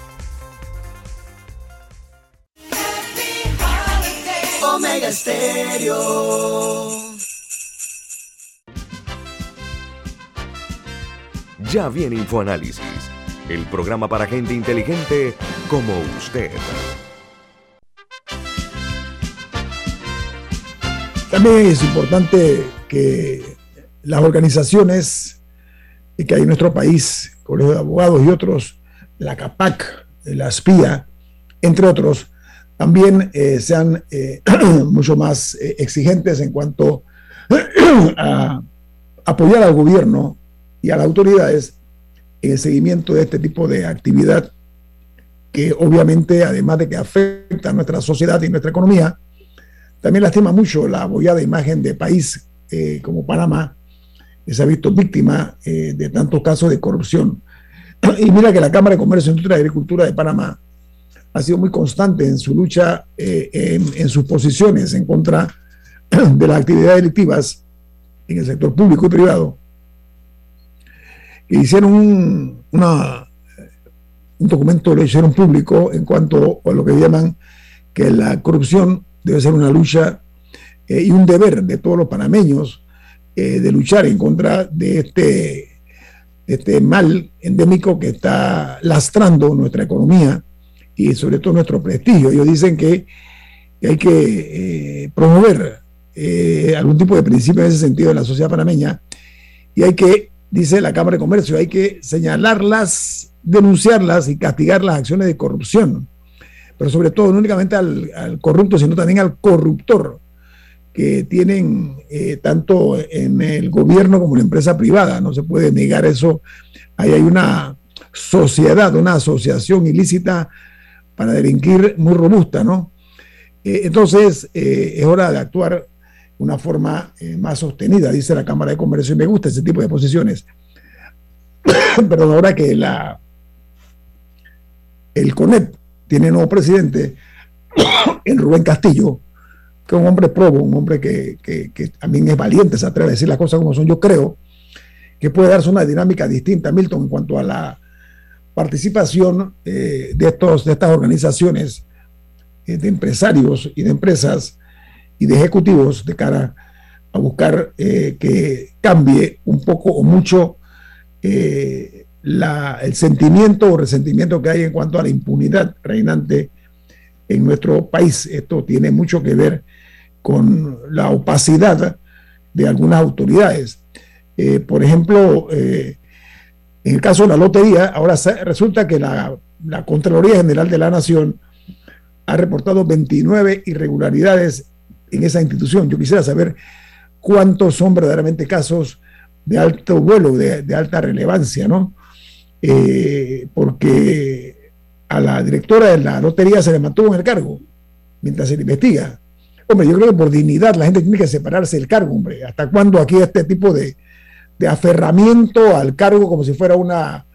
Omega Estéreo. Ya viene InfoAnálisis, el programa para gente inteligente como usted. También es importante que las organizaciones que hay en nuestro país, Colegio de Abogados y otros, la CAPAC, la SPIA, entre otros, también eh, sean eh, mucho más eh, exigentes en cuanto a apoyar al gobierno y a las autoridades en el seguimiento de este tipo de actividad que obviamente, además de que afecta a nuestra sociedad y nuestra economía, también lastima mucho la abollada imagen de país como Panamá, que se ha visto víctima de tantos casos de corrupción. Y mira que la Cámara de Comercio, Industria y Agricultura de Panamá ha sido muy constante en su lucha, eh, en, sus posiciones en contra de las actividades delictivas en el sector público y privado. hicieron un, una, un documento, lo hicieron público en cuanto a lo que llaman que la corrupción debe ser una lucha eh, y un deber de todos los panameños eh, de luchar en contra de este, este mal endémico que está lastrando nuestra economía y sobre todo nuestro prestigio. Ellos dicen que, hay que eh, promover eh, algún tipo de principio en ese sentido en la sociedad panameña y hay que, dice la Cámara de Comercio, hay que señalarlas, denunciarlas y castigar las acciones de corrupción, pero sobre todo no únicamente al, corrupto, sino también al corruptor que tienen eh, tanto en el gobierno como en la empresa privada. No se puede negar eso. Ahí hay una sociedad, una asociación ilícita para delinquir muy robusta, ¿no? Eh, entonces, eh, es hora de actuar una forma eh, más sostenida, dice la Cámara de Comercio, y me gusta ese tipo de posiciones. Perdón, ahora que la, el CONEP tiene nuevo presidente, el Rubén Castillo, que es un hombre probo, un hombre que, que, también es valiente, se atreve a decir las cosas como son, yo creo que puede darse una dinámica distinta, Milton, en cuanto a la participación eh, de, estos, de estas organizaciones eh, de empresarios y de empresas y de ejecutivos de cara a buscar eh, que cambie un poco o mucho la, el sentimiento o resentimiento que hay en cuanto a la impunidad reinante en nuestro país. Esto tiene mucho que ver con la opacidad de algunas autoridades. Por ejemplo, en el caso de la lotería, ahora resulta que la, la Contraloría General de la Nación ha reportado 29 irregularidades en esa institución. Yo quisiera saber cuántos son verdaderamente casos de alto vuelo, de, alta relevancia, ¿no? Eh, porque a la directora de la lotería se le mantuvo en el cargo mientras se le investiga. Hombre, yo creo que por dignidad la gente tiene que separarse del cargo, hombre. ¿Hasta cuándo aquí este tipo de, de aferramiento al cargo como si fuera una,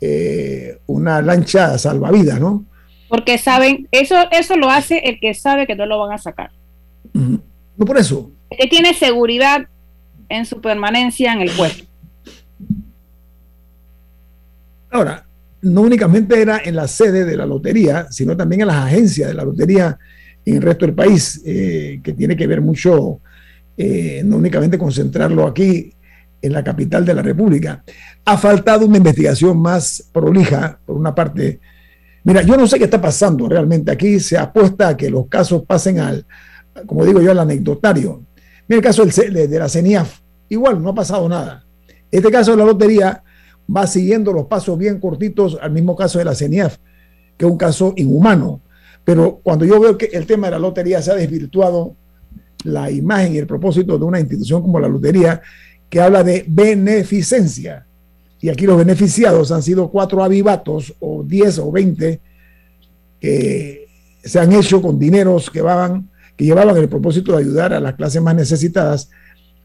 eh, una lancha salvavidas, ¿no? Porque saben, eso, eso lo hace el que sabe que no lo van a sacar. No por eso. El que tiene seguridad en su permanencia en el puesto. Ahora, no únicamente era en la sede de la lotería, sino también en las agencias de la lotería en el resto del país, eh, que tiene que ver mucho, eh, no únicamente concentrarlo aquí en la capital de la República. Ha faltado una investigación más prolija, por una parte. Mira, yo no sé qué está pasando realmente. Aquí se apuesta a que los casos pasen al, como digo yo, al anecdotario. Mira el caso de, de la CENIAF. Igual, no ha pasado nada. Este caso de la lotería va siguiendo los pasos bien cortitos al mismo caso de la CENIAF, que es un caso inhumano. Pero cuando yo veo que el tema de la lotería se ha desvirtuado, la imagen y el propósito de una institución como la lotería, que habla de beneficencia, y aquí los beneficiados han sido cuatro avivatos, o diez o veinte, que se han hecho con dineros que, que llevaban el propósito de ayudar a las clases más necesitadas,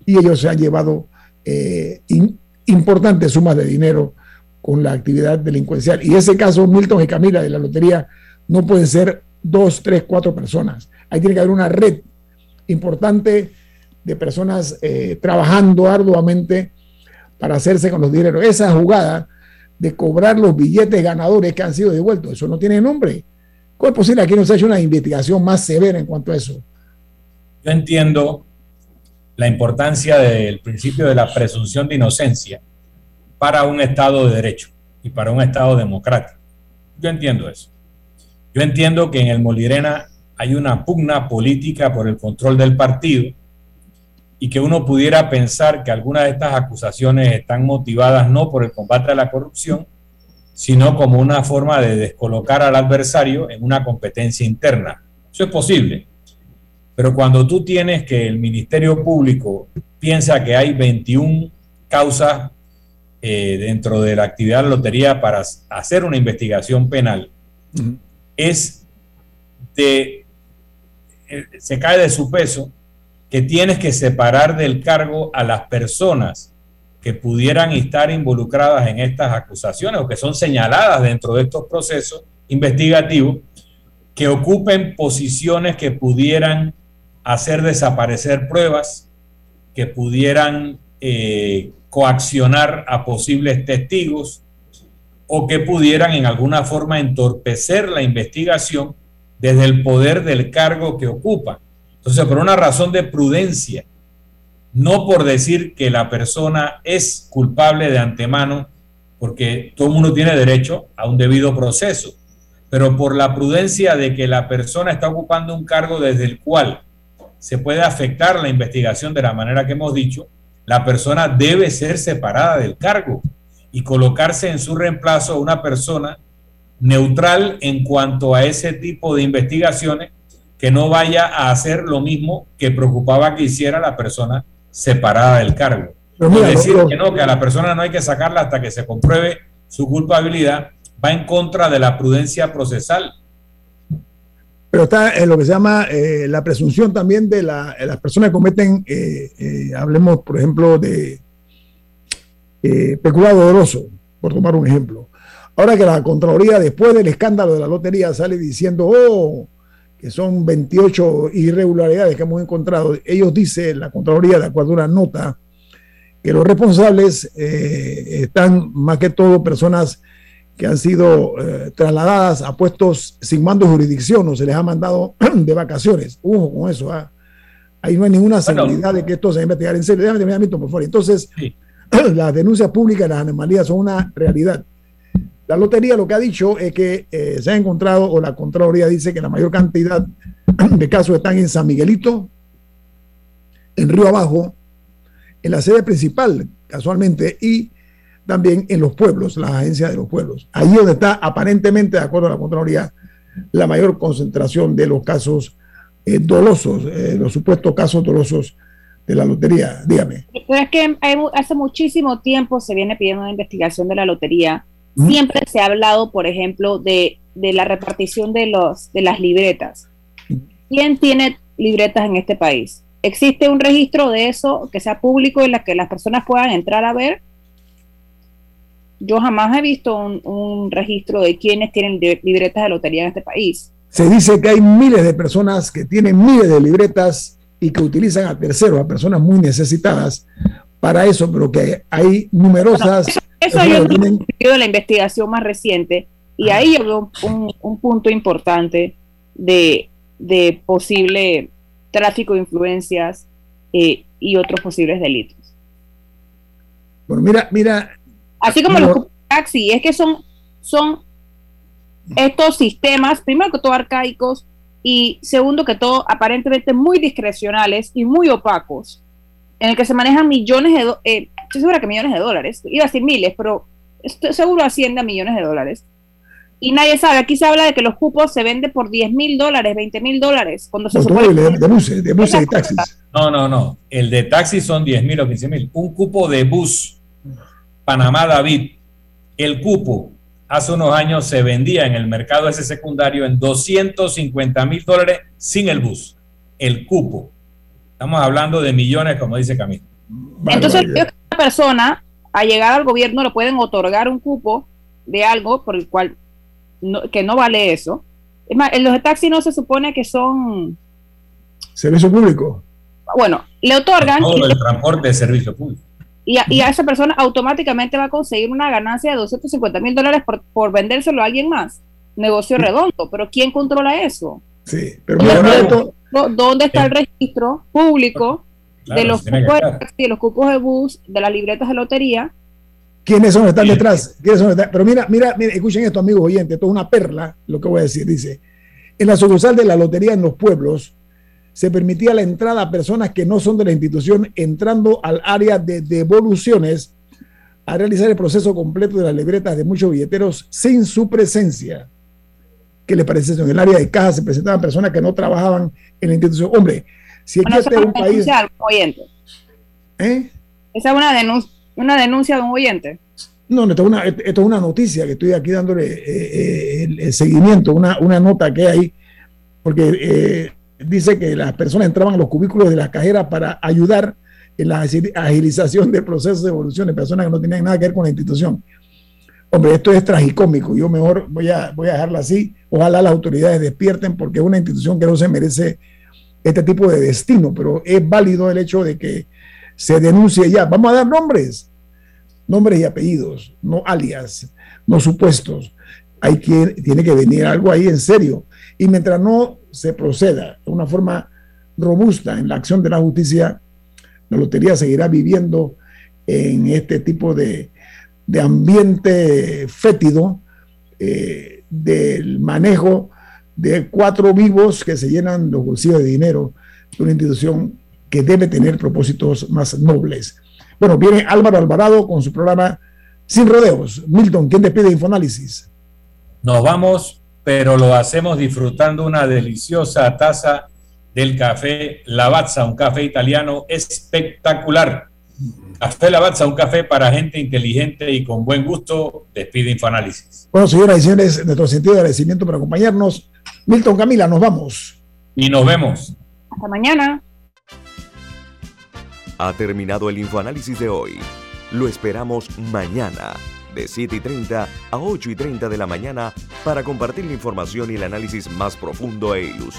y ellos se han llevado eh, importantes sumas de dinero con la actividad delincuencial. Y ese caso, Milton y Camila de la lotería, no pueden ser dos, tres, cuatro personas. Ahí tiene que haber una red importante de personas eh, trabajando arduamente para hacerse con los dineros. Esa jugada de cobrar los billetes ganadores que han sido devueltos, eso no tiene nombre. ¿Cómo es posible que no se haya una investigación más severa en cuanto a eso? Yo entiendo la importancia del principio de la presunción de inocencia para un Estado de Derecho y para un Estado democrático. Yo entiendo eso. Yo entiendo que en el Molirena hay una pugna política por el control del partido y que uno pudiera pensar que algunas de estas acusaciones están motivadas no por el combate a la corrupción, sino como una forma de descolocar al adversario en una competencia interna. Eso es posible. Pero cuando tú tienes que el Ministerio Público piensa que hay 21 causas eh, dentro de la actividad de la lotería para hacer una investigación penal, es de, eh, se cae de su peso que tienes que separar del cargo a las personas que pudieran estar involucradas en estas acusaciones o que son señaladas dentro de estos procesos investigativos, que ocupen posiciones que pudieran hacer desaparecer pruebas que pudieran eh, coaccionar a posibles testigos o que pudieran en alguna forma entorpecer la investigación desde el poder del cargo que ocupa. Entonces, por una razón de prudencia, no por decir que la persona es culpable de antemano, porque todo el mundo tiene derecho a un debido proceso, pero por la prudencia de que la persona está ocupando un cargo desde el cual se puede afectar la investigación de la manera que hemos dicho, la persona debe ser separada del cargo y colocarse en su reemplazo una persona neutral en cuanto a ese tipo de investigaciones que no vaya a hacer lo mismo que preocupaba que hiciera la persona separada del cargo. es decir, que no, que a la persona no hay que sacarla hasta que se compruebe su culpabilidad, va en contra de la prudencia procesal pero está en lo que se llama eh, la presunción también de la, las personas que cometen, eh, eh, hablemos por ejemplo de peculado doloso, por tomar un ejemplo. Ahora que la Contraloría, después del escándalo de la lotería, sale diciendo, oh, que son 28 irregularidades que hemos encontrado, ellos dicen, la Contraloría, de acuerdo a una nota, que los responsables están más que todo personas que han sido eh, trasladadas a puestos sin mando de jurisdicción o se les ha mandado de vacaciones. Ojo con eso. ¿ah? Ahí no hay ninguna seguridad de que esto se va a investigar en serio. Déjame terminar, por favor. Entonces, las denuncias públicas las anomalías son una realidad. La lotería lo que ha dicho es que eh, se ha encontrado, o la Contraloría dice que la mayor cantidad de casos están en San Miguelito, en Río Abajo, en la sede principal, casualmente, y también en los pueblos, las agencias de los pueblos. Ahí donde está aparentemente, de acuerdo a la Contraloría, la mayor concentración de los casos eh, dolosos, eh, los supuestos casos dolosos de la lotería. Dígame. Pero es que hace muchísimo tiempo se viene pidiendo una investigación de la lotería. Siempre se ha hablado, por ejemplo, de, de la repartición de, los, de las libretas. ¿Quién tiene libretas en este país? ¿Existe un registro de eso que sea público en la que las personas puedan entrar a ver? Yo jamás he visto un, registro de quienes tienen libretas de lotería en este país. Se dice que hay miles de personas que tienen miles de libretas y que utilizan a terceros, a personas muy necesitadas para eso, pero que hay numerosas... eso, yo he la investigación más reciente y ahí yo veo un, punto importante de, de posible tráfico de influencias eh, y otros posibles delitos. Bueno, mira, mira. Así como los taxi, es que son, son estos sistemas, primero que todo arcaicos y segundo que todo aparentemente muy discrecionales y muy opacos, en el que se manejan millones de, eh, estoy segura que millones de dólares, iba a decir miles, pero estoy seguro asciende a millones de dólares y nadie sabe. Aquí se habla de que los cupos se venden por 10 mil dólares, 20 mil dólares. Cuando se supone de, de buses, de buses y taxis. No, no, no. El de taxis son 10 mil o 15 mil. Un cupo de bus, Panamá David, el cupo hace unos años se vendía en el mercado ese secundario en 250 mil dólares sin el bus. El cupo. Estamos hablando de millones, como dice Camilo. Entonces, una persona, a llegar al gobierno, le pueden otorgar un cupo de algo por el cual que no vale eso. Es más, en los de taxi no se supone que son... Servicio público. Bueno, le otorgan... Todo el transporte de servicio público. Y a, esa persona automáticamente va a conseguir una ganancia de 250 mil dólares por, vendérselo a alguien más. Negocio redondo, pero ¿quién controla eso? Sí, pero ¿Dónde está el registro público de los cupos de, los cupos de bus, de las libretas de lotería ¿Quiénes son están detrás? ¿Quiénes son Pero mira, mira, mira, escuchen esto, amigos oyentes, esto es una perla, lo que voy a decir. Dice, en la sucursal de la lotería en los pueblos, se permitía la entrada a personas que no son de la institución entrando al área de devoluciones a realizar el proceso completo de las libretas de muchos billeteros sin su presencia. ¿Qué les parece eso? En el área de caja se presentaban personas que no trabajaban en la institución. Hombre, si bueno, es un país... ¿Eh? Esa es una denuncia una denuncia de un oyente. No, esto es una, esto es una noticia que estoy aquí dándole eh, eh, el, seguimiento, una, una, nota que hay, porque dice que las personas entraban a los cubículos de las cajeras para ayudar en la agilización del proceso de evolución de personas que no tenían nada que ver con la institución. Hombre, esto es tragicómico. Yo mejor voy a, voy a dejarlo así. Ojalá las autoridades despierten porque es una institución que no se merece este tipo de destino, pero es válido el hecho de que se denuncie ya. Vamos a dar nombres nombres y apellidos, no alias, no supuestos. Hay que, tiene que venir algo ahí en serio. Y mientras no se proceda de una forma robusta en la acción de la justicia, la lotería seguirá viviendo en este tipo de, ambiente fétido eh, del manejo de cuatro vivos que se llenan los bolsillos de dinero de una institución que debe tener propósitos más nobles. Bueno, viene Álvaro Alvarado con su programa Sin Rodeos. Milton, ¿quién despide Infoanálisis? Nos vamos, pero lo hacemos disfrutando una deliciosa taza del café Lavazza, un café italiano espectacular. Café Lavazza, un café para gente inteligente y con buen gusto. Despide Infoanálisis. Bueno, señoras y señores, nuestro sentido de agradecimiento por acompañarnos. Milton Camila, nos vamos. Y nos vemos. Hasta mañana. Ha terminado el infoanálisis de hoy. Lo esperamos mañana, de 7 y 30 a 8 y 30 de la mañana, para compartir la información y el análisis más profundo e ilustrado.